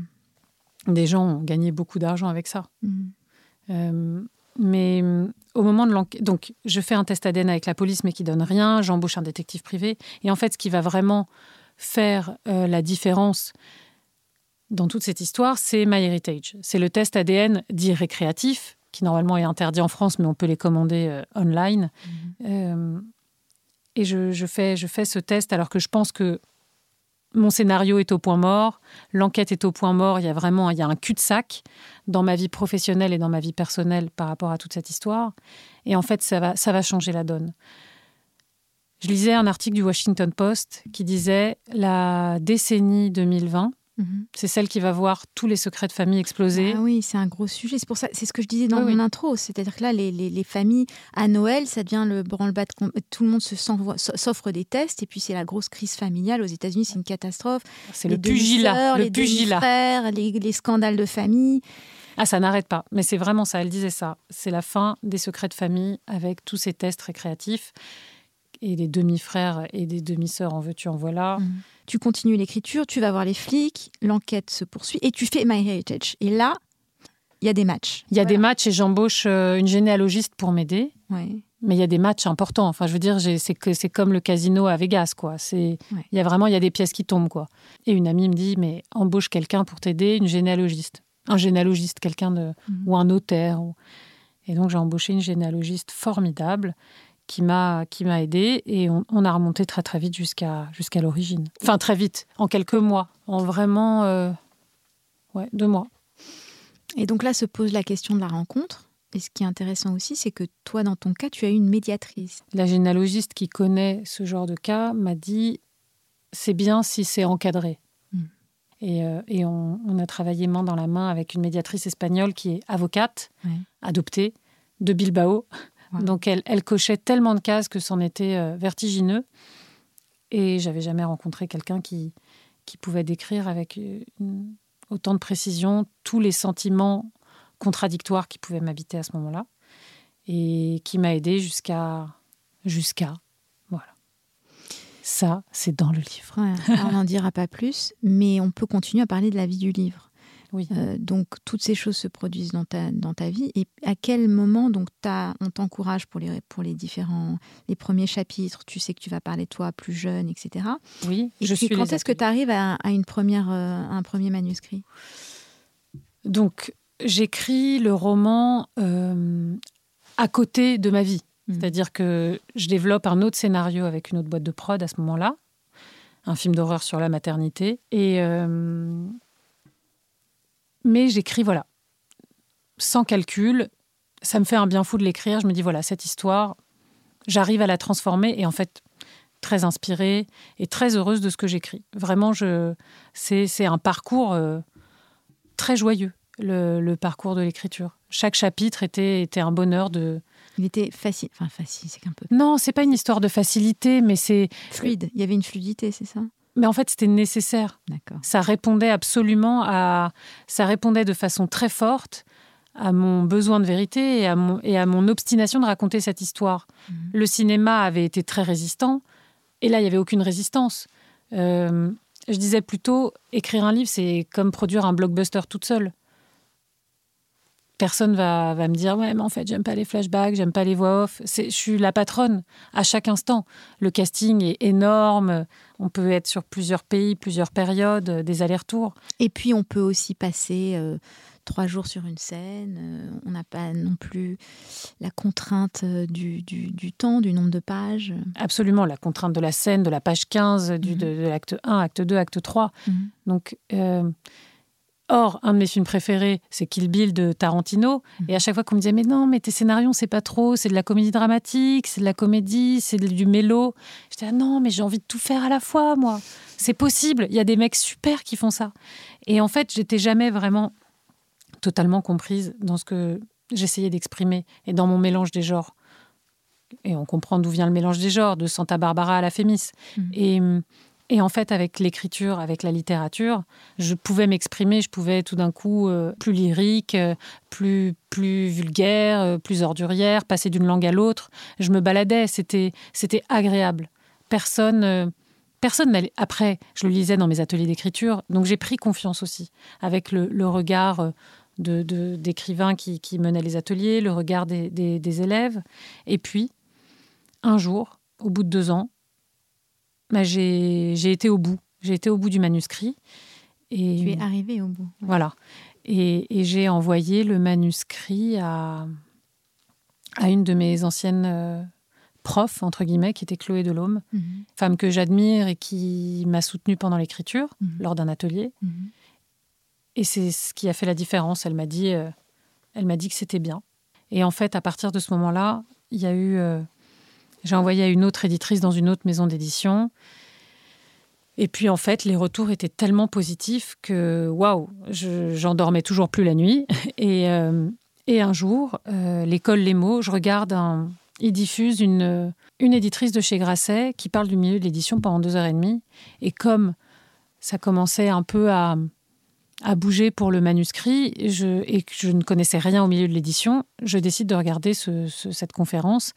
Speaker 2: des gens ont gagné beaucoup d'argent avec ça.
Speaker 1: Mm.
Speaker 2: Euh, mais euh, au moment de l'enquête, donc je fais un test ADN avec la police, mais qui donne rien. J'embauche un détective privé. Et en fait, ce qui va vraiment faire euh, la différence dans toute cette histoire, c'est MyHeritage. C'est le test ADN dit récréatif, qui normalement est interdit en France, mais on peut les commander euh, online. Euh, et je, je fais, je fais ce test alors que je pense que mon scénario est au point mort, l'enquête est au point mort, il y a vraiment il y a un cul-de-sac dans ma vie professionnelle et dans ma vie personnelle par rapport à toute cette histoire. Et en fait, ça va, ça va changer la donne. Je lisais un article du Washington Post qui disait la décennie 2020,
Speaker 1: Mhm.
Speaker 2: c'est celle qui va voir tous les secrets de famille exploser.
Speaker 1: Ah oui, c'est un gros sujet. C'est pour ça, c'est ce que je disais dans
Speaker 2: Oui,
Speaker 1: mon
Speaker 2: oui.
Speaker 1: intro. C'est-à-dire que là, les, les- les familles à Noël, ça devient le branle-bas de Tout le monde se s'offre des tests et puis c'est la grosse crise familiale aux États-Unis. C'est une catastrophe.
Speaker 2: C'est
Speaker 1: Les
Speaker 2: le pugilat, le
Speaker 1: les
Speaker 2: pugilat.
Speaker 1: demi-frères, les, les scandales de famille.
Speaker 2: Ah, ça n'arrête pas. Mais c'est vraiment ça, elle disait ça. C'est la fin des secrets de famille avec tous ces tests récréatifs. Et des demi-frères et des demi-sœurs, en veux-tu, en voilà.
Speaker 1: Mhm. Tu continues l'écriture, tu vas voir les flics, l'enquête se poursuit et tu fais MyHeritage. Et là, il y a des matchs.
Speaker 2: Il y a des matchs et j'embauche euh, une généalogiste pour m'aider.
Speaker 1: Ouais.
Speaker 2: Mais il y a des matchs importants. Enfin, je veux dire, c'est que c'est comme le casino à Vegas, quoi. C'est,
Speaker 1: Ouais.
Speaker 2: il y a vraiment, il y a des pièces qui tombent, quoi. Et une amie me dit, mais embauche quelqu'un pour t'aider, une généalogiste, un généalogiste, quelqu'un de,
Speaker 1: Mhm.
Speaker 2: ou un notaire. ou- Et donc j'ai embauché une généalogiste formidable qui m'a qui m'a aidée et on, on a remonté très très vite jusqu'à jusqu'à l'origine. Enfin très vite, en quelques mois, en vraiment, euh, ouais, deux mois.
Speaker 1: Et donc là se pose la question de la rencontre. Et ce qui est intéressant aussi, c'est que toi, dans ton cas, tu as eu une médiatrice.
Speaker 2: La généalogiste qui connaît ce genre de cas m'a dit c'est bien si c'est encadré.
Speaker 1: Mm.
Speaker 2: Et, euh, et on, on a travaillé main dans la main avec une médiatrice espagnole qui est avocate,
Speaker 1: Ouais.
Speaker 2: adoptée, de Bilbao. Donc elle, elle cochait tellement de cases que c'en était euh, vertigineux. Et j'avais jamais rencontré quelqu'un qui, qui pouvait décrire avec euh, une- autant de précision tous les sentiments contradictoires qui pouvaient m'habiter à ce moment-là. Et qui m'a aidé jusqu'à. Jusqu'à. Voilà. Ça, c'est dans le livre.
Speaker 1: Ouais, on n'en dira pas plus, mais on peut continuer à parler de la vie du livre.
Speaker 2: Oui.
Speaker 1: Euh, donc toutes ces choses se produisent dans ta, dans ta vie. Et à quel moment donc on t'encourage pour les, pour les différents les premiers chapitres Tu sais que tu vas parler de toi plus jeune, etc.
Speaker 2: Oui,
Speaker 1: Et
Speaker 2: je
Speaker 1: puis,
Speaker 2: suis
Speaker 1: quand est-ce que tu arrives à, à une première, euh, un premier manuscrit?
Speaker 2: Donc, j'écris le roman euh, à côté de ma vie.
Speaker 1: Mm.
Speaker 2: C'est-à-dire que je développe un autre scénario avec une autre boîte de prod à ce moment-là, un film d'horreur sur la maternité. Et mais j'écris, voilà, sans calcul. Ça me fait un bien fou de l'écrire. Je me dis, voilà, cette histoire, j'arrive à la transformer. Et en fait, très inspirée et très heureuse de ce que j'écris. Vraiment, je, c'est, c'est un parcours euh, très joyeux, le, le parcours de l'écriture. Chaque chapitre était, était un bonheur de...
Speaker 1: Il était facile, enfin facile, c'est qu'un peu
Speaker 2: Non, c'est pas une histoire de facilité, mais c'est...
Speaker 1: fluide. Il y avait une fluidité, c'est ça?
Speaker 2: Mais en fait, c'était nécessaire. Ça répondait absolument à. Ça répondait de façon très forte à mon besoin de vérité et à mon, et à mon obstination de raconter cette histoire.
Speaker 1: Mhm.
Speaker 2: Le cinéma avait été très résistant, et là, il n'y avait aucune résistance. Euh, je disais plutôt, écrire un livre, c'est comme produire un blockbuster toute seule. Personne va, va me dire, ouais, mais en fait, j'aime pas les flashbacks, j'aime pas les voix off. Je suis la patronne à chaque instant. Le casting est énorme. On peut être sur plusieurs pays, plusieurs périodes, euh, des allers-retours.
Speaker 1: Et puis, on peut aussi passer euh, trois jours sur une scène. euh, on n'a pas non plus la contrainte du, du- du temps, du nombre de pages.
Speaker 2: Absolument, la contrainte de la scène, de la page 15, du,
Speaker 1: Mhm.
Speaker 2: de, de l'acte 1, acte 2, acte 3.
Speaker 1: Mhm.
Speaker 2: Donc, euh, or, un de mes films préférés, c'est Kill Bill de Tarantino.
Speaker 1: Mhm.
Speaker 2: Et à chaque fois qu'on me disait, mais non, mais tes scénarios, c'est pas trop, c'est de la comédie dramatique, c'est de la comédie, c'est du mélo. J'étais, ah non, mais j'ai envie de tout faire à la fois, moi. C'est possible. Il y a des mecs super qui font ça. Et en fait, j'étais jamais vraiment totalement comprise dans ce que j'essayais d'exprimer et dans mon mélange des genres. Et on comprend d'où vient le mélange des genres, de Santa Barbara à la Fémis.
Speaker 1: Mhm.
Speaker 2: Et, et en fait, avec l'écriture, avec la littérature, je pouvais m'exprimer, je pouvais tout d'un coup euh, plus lyrique, euh, plus, plus vulgaire, euh, plus ordurière, passer d'une langue à l'autre. Je me baladais, c'était, c'était agréable. Personne, personne n'allait. Après, je le lisais dans mes ateliers d'écriture, donc j'ai pris confiance aussi, avec le, regard de, d'écrivains qui, qui menaient les ateliers, le regard des élèves. Et puis, un jour, au bout de deux ans, bah, j'ai, j'ai été au bout. J'ai été au bout du manuscrit. Et,
Speaker 1: Tu es arrivé au bout.
Speaker 2: voilà. Et, et j'ai envoyé le manuscrit à, à une de mes anciennes euh, profs, entre guillemets, qui était Chloé Delhomme,
Speaker 1: Mhm.
Speaker 2: femme que j'admire et qui m'a soutenue pendant l'écriture,
Speaker 1: Mhm.
Speaker 2: lors d'un atelier.
Speaker 1: Mhm.
Speaker 2: Et c'est ce qui a fait la différence. Elle m'a dit, euh, elle m'a dit que c'était bien. Et en fait, à partir de ce moment-là, il y a eu, euh, j'ai envoyé à une autre éditrice dans une autre maison d'édition. Et puis en fait, les retours étaient tellement positifs que waouh, je- j'en dormais toujours plus la nuit. Et, euh, et un jour, euh, l'école Les Mots, je regarde ils diffusent une, une éditrice de chez Grasset qui parle du milieu de l'édition pendant deux heures et demie. Et comme ça commençait un peu à, à bouger pour le manuscrit et que je ne connaissais rien au milieu de l'édition, je décide de regarder ce- ce- cette conférence.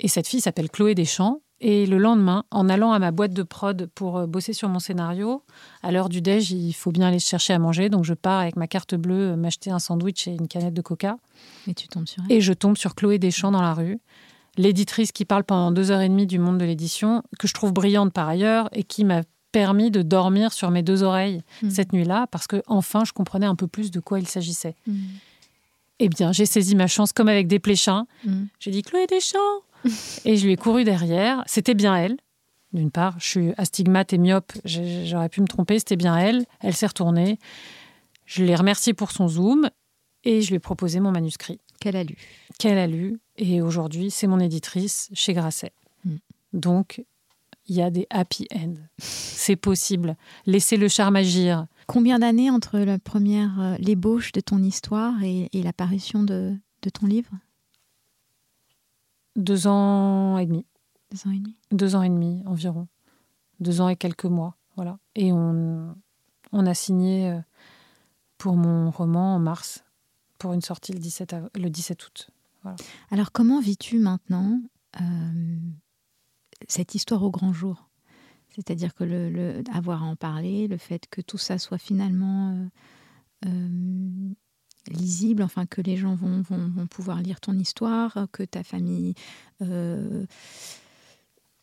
Speaker 2: Et cette fille s'appelle Chloé Deschamps. Et le lendemain, en allant à ma boîte de prod pour euh, bosser sur mon scénario, à l'heure du déj, il faut bien aller chercher à manger. Donc je pars avec ma carte bleue, euh, m'acheter un sandwich et une canette de coca.
Speaker 1: Et tu tombes sur elle.
Speaker 2: Et je tombe sur Chloé Deschamps dans la rue, l'éditrice qui parle pendant deux heures et demie du monde de l'édition, que je trouve brillante par ailleurs et qui m'a permis de dormir sur mes deux oreilles
Speaker 1: Mhm.
Speaker 2: cette nuit-là parce que enfin je comprenais un peu plus de quoi il s'agissait.
Speaker 1: Mhm.
Speaker 2: Eh bien, j'ai saisi ma chance comme avec des pléchins.
Speaker 1: Mhm.
Speaker 2: J'ai dit Chloé Deschamps et je lui ai couru derrière. C'était bien elle. D'une part, je suis astigmate et myope, j'aurais pu me tromper, c'était bien elle. Elle s'est retournée. Je l'ai remerciée pour son zoom et je lui ai proposé mon manuscrit
Speaker 1: Qu'elle a lu.
Speaker 2: qu'elle a lu et aujourd'hui c'est mon éditrice chez Grasset.
Speaker 1: Mm.
Speaker 2: Donc il y a des happy ends. C'est possible. Laissez le charme agir.
Speaker 1: Combien d'années entre la première, euh, l'ébauche de ton histoire et, et de ton livre?
Speaker 2: Deux ans et demi.
Speaker 1: Deux ans et demi.
Speaker 2: Deux ans et demi environ. Deux ans et quelques mois. Voilà. Et on, on a signé euh, pour mon roman en mars, pour une sortie le 17, av- le 17 août.
Speaker 1: Alors, comment vis-tu maintenant euh, cette histoire au grand jour? C'est-à-dire que le, le- avoir à en parler, le fait que tout ça soit finalement euh, euh, lisible, enfin que les gens vont, vont- vont pouvoir lire ton histoire, que ta famille, euh,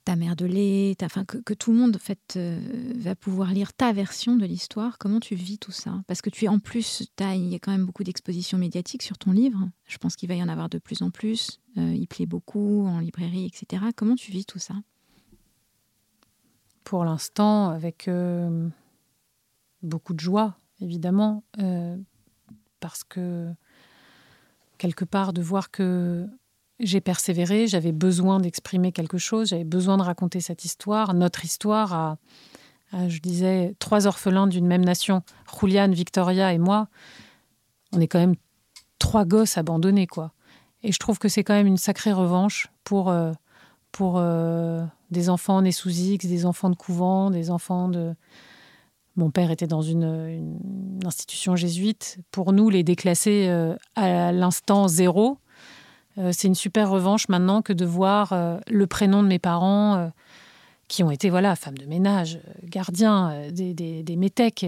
Speaker 1: ta mère de lait, enfin que, tout le monde en fait, euh, va pouvoir lire ta version de l'histoire. Comment tu vis tout ça? Parce que tu es en plus, il y a quand même beaucoup d'expositions médiatiques sur ton livre. Je pense qu'il va y en avoir de plus en plus. Euh, il plaît beaucoup en librairie, etc. Comment tu vis tout ça?
Speaker 2: Pour l'instant, avec euh, beaucoup de joie, évidemment, euh, parce que quelque part de voir que j'ai persévéré, j'avais besoin d'exprimer quelque chose, j'avais besoin de raconter cette histoire, notre histoire à, je disais, trois orphelins d'une même nation, Juliane, Victoria et moi. On est quand même trois gosses abandonnés, quoi. Et je trouve que c'est quand même une sacrée revanche pour, euh, pour euh, des enfants nés sous X, des enfants de couvent, des enfants de... Mon père était dans une, institution jésuite. Pour nous, les déclassés euh, à l'instant zéro, euh, c'est une super revanche maintenant que de voir euh, le prénom de mes parents qui ont été voilà femmes de ménage, gardiens, des, métèques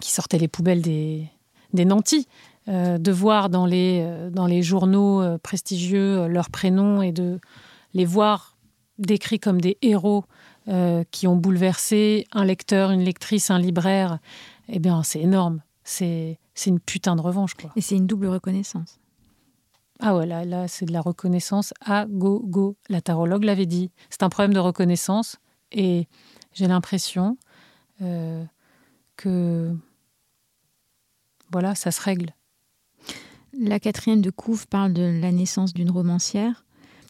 Speaker 2: qui sortaient les poubelles des, des nantis. De voir dans les, dans les journaux prestigieux leurs prénoms et de les voir décrits comme des héros euh, qui ont bouleversé un lecteur, une lectrice, un libraire, eh bien c'est énorme. C'est c'est une putain de revanche quoi.
Speaker 1: Et c'est une double reconnaissance.
Speaker 2: Ah ouais, là, là c'est de la reconnaissance à go, go. La tarologue l'avait dit. C'est un problème de reconnaissance et j'ai l'impression euh, que voilà, ça se règle.
Speaker 1: La quatrième de couve parle de la naissance d'une romancière.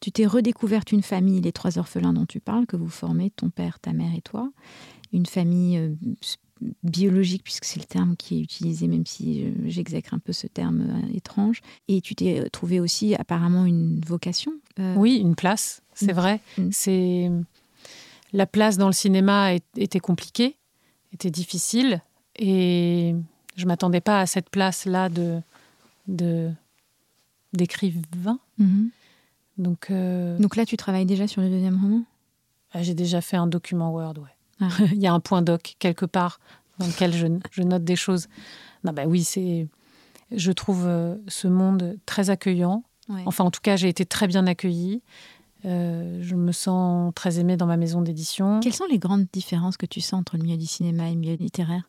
Speaker 1: Tu t'es redécouverte une famille, les trois orphelins dont tu parles, que vous formez, ton père, ta mère et toi. Une famille euh, biologique, puisque c'est le terme qui est utilisé, même si euh, j'exècre un peu ce terme euh, étrange. Et tu t'es trouvé aussi apparemment une vocation. euh,
Speaker 2: Oui, une place, c'est vrai.
Speaker 1: Mm.
Speaker 2: C'est la place dans le cinéma était compliquée, était difficile, et je m'attendais pas à cette place-là de de d'écrivain. Donc, euh,
Speaker 1: Donc là, tu travailles déjà sur le deuxième roman?
Speaker 2: Ah, j'ai déjà fait un document Word, ouais.
Speaker 1: Ah.
Speaker 2: Il y a un point doc quelque part dans lequel je, je note des choses. Non, bah oui, c'est. Je trouve euh, ce monde très accueillant.
Speaker 1: Ouais.
Speaker 2: Enfin, en tout cas, j'ai été très bien accueillie. Euh, je me sens très aimée dans ma maison d'édition.
Speaker 1: Quelles sont les grandes différences que tu sens entre le milieu du cinéma et le milieu littéraire?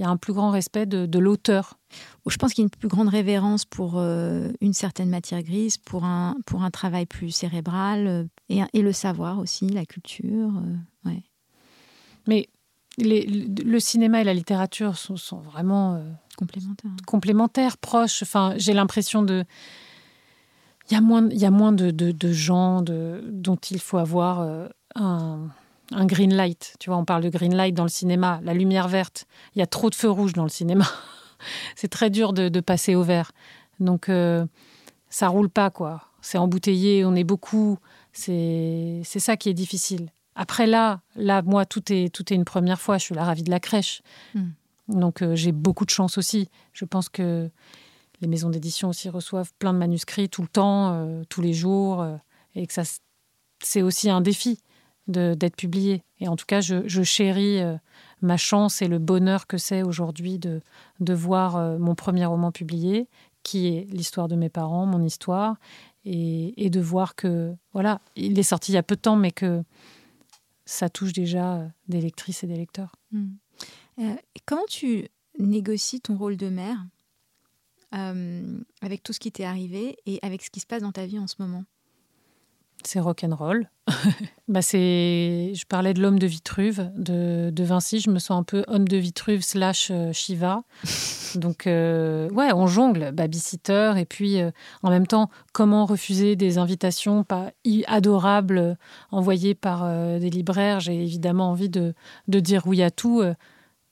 Speaker 2: Il y a un plus grand respect de, de l'auteur.
Speaker 1: Je pense qu'il y a une plus grande révérence pour euh, une certaine matière grise, pour un, pour un travail plus cérébral, euh, et, et le savoir aussi, la culture. euh, ouais.
Speaker 2: Mais les- le cinéma et la littérature sont, sont vraiment euh,
Speaker 1: complémentaire.
Speaker 2: complémentaires, proches. Enfin, j'ai l'impression de. Il y a moins, il y a moins de, de- de gens dont il faut avoir un, un green light. Tu vois, on parle de green light dans le cinéma, la lumière verte. Il y a trop de feux rouges dans le cinéma. C'est très dur de, de passer au vert. Donc, euh, ça roule pas, quoi. C'est embouteillé, on est beaucoup. C'est ça qui est difficile. Après, là, là, moi, tout est, tout est une première fois. Je suis la ravie de la crèche.
Speaker 1: Hmm.
Speaker 2: Donc, euh, j'ai beaucoup de chance aussi. Je pense que les maisons d'édition aussi reçoivent plein de manuscrits tout le temps, euh, tous les jours, euh, et que ça, c'est aussi un défi d'être publié. Et en tout cas, je, chéris euh, ma chance et le bonheur que c'est aujourd'hui de, de voir euh, mon premier roman publié, qui est l'histoire de mes parents, mon histoire, et, de voir que, voilà, il est sorti il y a peu de temps, mais que ça touche déjà euh, des lectrices et des lecteurs.
Speaker 1: Mm. Euh, et comment tu négocies ton rôle de mère avec tout ce qui t'est arrivé et avec ce qui se passe dans ta vie en ce moment?
Speaker 2: C'est rock'n'roll. bah c'est, je parlais de l'homme de Vitruve de, de Vinci. Je me sens un peu homme de Vitruve slash euh, Shiva. Donc euh, ouais, on jongle, babysitter et puis euh, en même temps, comment refuser des invitations pas adorables envoyées par euh, des libraires? J'ai évidemment envie de, de dire oui à tout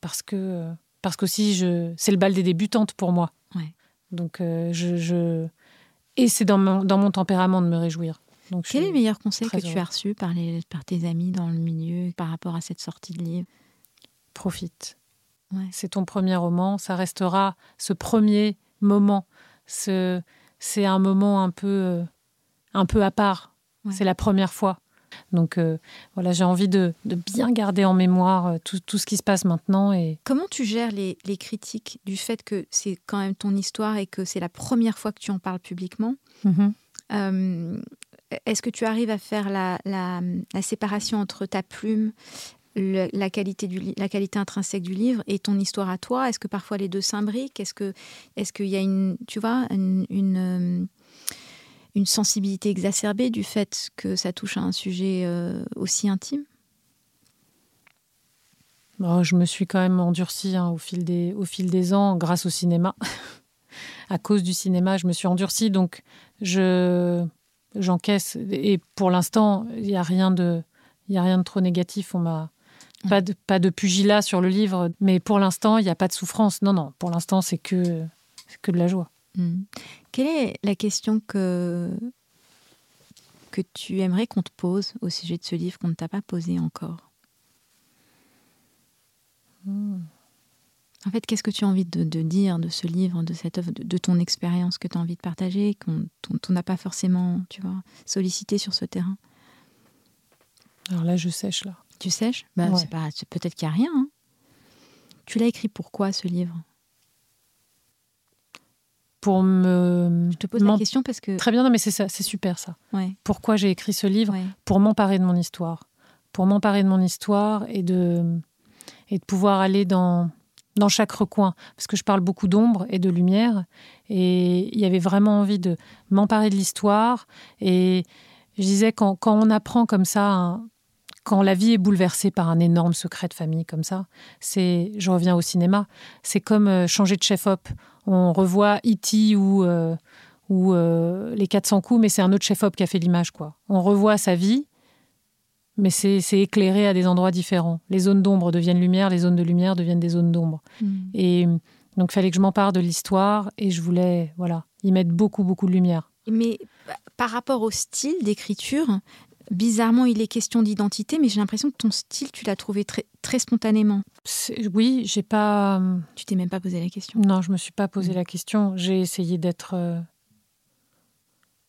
Speaker 2: parce que parce qu'aussi je, c'est le bal des débutantes pour moi.
Speaker 1: Ouais.
Speaker 2: Donc je, je et c'est dans mon, dans mon tempérament de me réjouir. Donc
Speaker 1: Quel est le meilleur conseil que tu as reçu par, les, par tes amis dans le milieu par rapport à cette sortie de livre?
Speaker 2: Profite.
Speaker 1: Ouais.
Speaker 2: C'est ton premier roman, ça restera ce premier moment. Ce, c'est un moment un peu, euh, un peu à part.
Speaker 1: Ouais.
Speaker 2: C'est la première fois. Donc euh, voilà, j'ai envie de, de bien garder en mémoire euh, tout, tout ce qui se passe maintenant. Et
Speaker 1: Comment tu gères les, les critiques du fait que c'est quand même ton histoire et que c'est la première fois que tu en parles publiquement? Euh, Est-ce que tu arrives à faire la, séparation entre ta plume, la, qualité intrinsèque du livre et ton histoire à toi? Est-ce que parfois les deux s'imbriquent? Est-ce que qu'il y a une, tu vois, euh, une sensibilité exacerbée du fait que ça touche à un sujet euh, aussi intime?
Speaker 2: Oh, je me suis quand même endurcie hein, au, fil des, au fil des ans grâce au cinéma. à cause du cinéma, je me suis endurcie, donc je j'encaisse. Et pour l'instant, il n'y a rien de il y a rien de trop négatif. On m'a pas de pas de pugilat sur le livre, mais pour l'instant, il n'y a pas de souffrance. Non, non. Pour l'instant, c'est que c'est que de la joie.
Speaker 1: Mm. Quelle est la question que que tu aimerais qu'on te pose au sujet de ce livre qu'on ne t'a pas posé encore?
Speaker 2: Hmm.
Speaker 1: En fait, qu'est-ce que tu as envie de, de dire de ce livre, de cette œuvre, de, de ton expérience que tu as envie de partager, qu'on on n'a pas forcément, tu vois, sollicité sur ce terrain?
Speaker 2: Alors là, je sèche là.
Speaker 1: Tu sèches? Bah,
Speaker 2: Ouais.
Speaker 1: pas, Peut-être qu'il n'y a rien. hein. Tu l'as écrit pourquoi ce livre?
Speaker 2: Pour me.
Speaker 1: Je te pose la question parce que.
Speaker 2: Très bien, non, mais c'est ça, c'est super ça.
Speaker 1: Ouais,
Speaker 2: Pourquoi j'ai écrit ce livre?
Speaker 1: Ouais.
Speaker 2: Pour m'emparer de mon histoire. Pour m'emparer de mon histoire et de, et de pouvoir aller dans, dans chaque recoin. Parce que je parle beaucoup d'ombre et de lumière. Et il y avait vraiment envie de m'emparer de l'histoire. Et je disais, quand, on apprend comme ça, quand la vie est bouleversée par un énorme secret de famille comme ça, c'est, je reviens au cinéma, c'est comme euh, changer de chef-op. On revoit E.T. ou, euh, ou euh, les 400 coups, mais c'est un autre chef-op qui a fait l'image. quoi. On revoit sa vie, mais c'est c'est éclairé à des endroits différents. Les zones d'ombre deviennent lumière, les zones de lumière deviennent des zones d'ombre.
Speaker 1: Mm.
Speaker 2: Et donc, il fallait que je m'empare de l'histoire et je voulais voilà, y mettre beaucoup, beaucoup de lumière.
Speaker 1: Mais par rapport au style d'écriture, bizarrement, il est question d'identité, mais j'ai l'impression que ton style, tu l'as trouvé très, très spontanément.
Speaker 2: Oui, j'ai pas.
Speaker 1: Tu t'es même pas posé la question.
Speaker 2: Non, je me suis pas posé la question. J'ai essayé d'être. euh,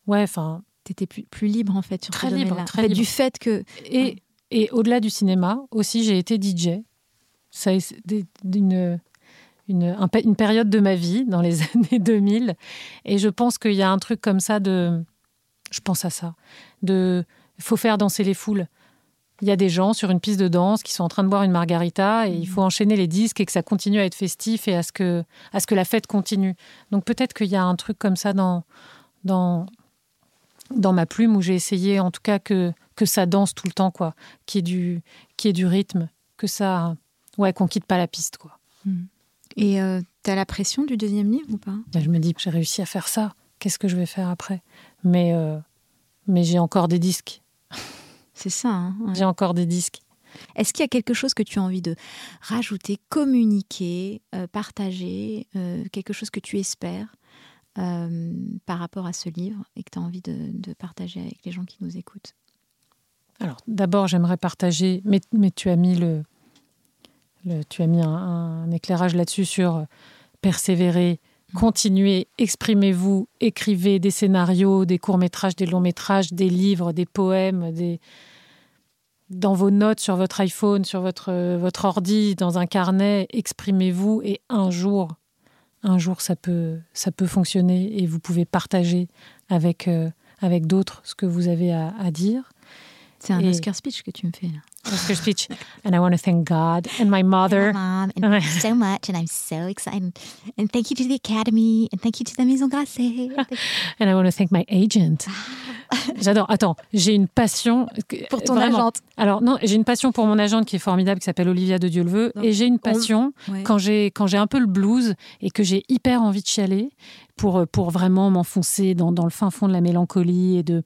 Speaker 2: Ouais, enfin.
Speaker 1: Tu étais plus, plus libre, en fait, sur
Speaker 2: Très
Speaker 1: ce
Speaker 2: libre, très
Speaker 1: En fait,
Speaker 2: libre.
Speaker 1: Du fait que...
Speaker 2: Et,
Speaker 1: Ouais.
Speaker 2: et au-delà du cinéma, aussi, j'ai été DJ. Ça, d'une une, une période de ma vie dans les années 2000. Et je pense qu'il y a un truc comme ça de. Je pense à ça. De. Il faut faire danser les foules. Il y a des gens sur une piste de danse qui sont en train de boire une margarita et il faut enchaîner les disques et que ça continue à être festif et à ce que, à ce que la fête continue. Donc peut-être qu'il y a un truc comme ça dans, dans, dans ma plume où j'ai essayé en tout cas que, que ça danse tout le temps, quoi. Qu'il y ait du, qu'il y ait du rythme, que ça. Ouais, qu'on quitte pas la piste, quoi.
Speaker 1: Et euh, t'as la pression du deuxième livre ou pas?
Speaker 2: Là, je me dis, j'ai réussi à faire ça. Qu'est-ce que je vais faire après? Mais, euh, mais j'ai encore des disques.
Speaker 1: C'est ça, hein, ouais.
Speaker 2: J'ai encore des disques.
Speaker 1: Est-ce qu'il y a quelque chose que tu as envie de rajouter, communiquer, euh, partager, euh, quelque chose que tu espères? Euh, par rapport à ce livre et que tu as envie de, de partager avec les gens qui nous écoutent.
Speaker 2: Alors, d'abord, j'aimerais partager, mais, mais tu as mis le, le- tu as mis un, un éclairage là-dessus sur euh, persévérer, continuer, exprimez-vous, écrivez des scénarios, des courts-métrages, des longs-métrages, des livres, des poèmes, des dans vos notes sur votre iPhone, sur votre, euh, votre ordi, dans un carnet, exprimez-vous et un jour, un jour, ça peut, ça peut fonctionner et vous pouvez partager avec, euh, d'autres ce que vous avez à dire.
Speaker 1: C'est un
Speaker 2: Et-
Speaker 1: Oscar speech que tu me fais là.
Speaker 2: Oscar speech. And I want to thank God and my mother.
Speaker 4: Mom, and
Speaker 2: Ouais.
Speaker 4: thank you so much, and I'm so excited. And thank you to the Academy, and thank you to la Maison Grasset.
Speaker 2: And I want to thank my agent. J'adore. Attends, j'ai une passion.
Speaker 1: Pour ton
Speaker 2: Vraiment.
Speaker 1: agente.
Speaker 2: Alors, non, j'ai une passion pour mon agente qui est formidable, qui s'appelle Olivia de Dieu le veut.
Speaker 1: Non,
Speaker 2: Et j'ai une
Speaker 1: on-
Speaker 2: passion
Speaker 1: Ouais.
Speaker 2: quand j'ai un peu le blues et que j'ai hyper envie de chialer pour, pour vraiment m'enfoncer dans, dans le fin fond de la mélancolie et de.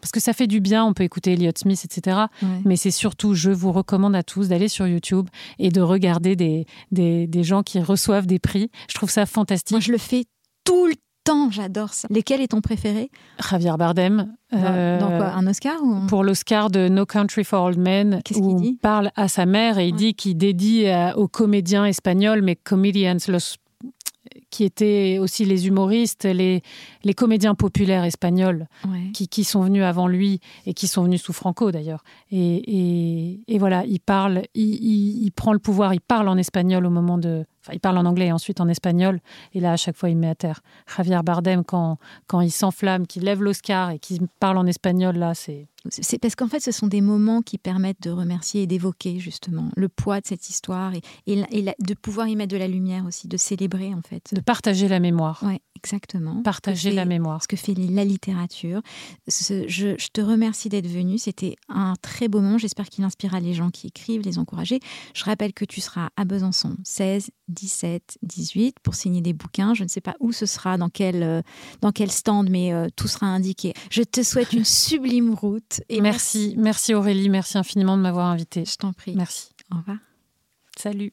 Speaker 2: Parce que ça fait du bien, on peut écouter Elliott Smith, etc.
Speaker 1: Ouais.
Speaker 2: Mais c'est surtout, je vous recommande à tous d'aller sur YouTube et de regarder des, des, des gens qui reçoivent des prix. Je trouve ça fantastique.
Speaker 1: Moi, je le fais tout le temps, j'adore ça. Lesquels est ton préféré?
Speaker 2: Javier Bardem.
Speaker 1: Dans-
Speaker 2: euh,
Speaker 1: Dans quoi? Un Oscar ou...
Speaker 2: pour l'Oscar de No Country for Old Men, où
Speaker 1: dit?
Speaker 2: parle à sa mère et il
Speaker 1: Ouais.
Speaker 2: dit qu'il dédie à- aux comédiens espagnols, mais comedians, los- qui étaient aussi les humoristes, les, les comédiens populaires espagnols
Speaker 1: Ouais.
Speaker 2: qui, qui sont venus avant lui et qui sont venus sous Franco d'ailleurs. Et, et- et voilà, il parle, il, il- il prend le pouvoir, il parle en espagnol au moment de. Enfin, il parle en anglais et ensuite en espagnol. Et là, à chaque fois, il met à terre. Javier Bardem, quand, quand il s'enflamme, qu'il lève l'Oscar et qu'il parle en espagnol, là, c'est.
Speaker 1: C'est parce qu'en fait, ce sont des moments qui permettent de remercier et d'évoquer justement le poids de cette histoire et, et la- et la- de pouvoir y mettre de la lumière aussi, de célébrer en fait.
Speaker 2: de partager la mémoire.
Speaker 1: Ouais, exactement.
Speaker 2: Partager la mémoire.
Speaker 1: Ce que fait la littérature. Ce- je, je te remercie d'être venu. C'était un très beau moment. J'espère qu'il inspirera les gens qui écrivent, les encourager. Je rappelle que tu seras à Besançon 16, 17, 18 pour signer des bouquins. Je ne sais pas où ce sera, dans quel, euh, dans quel stand, mais euh, tout sera indiqué. Je te souhaite une sublime route. Et
Speaker 2: merci, merci Aurélie, merci infiniment de m'avoir invitée.
Speaker 1: Je t'en prie.
Speaker 2: Merci.
Speaker 1: Au revoir.
Speaker 2: Salut.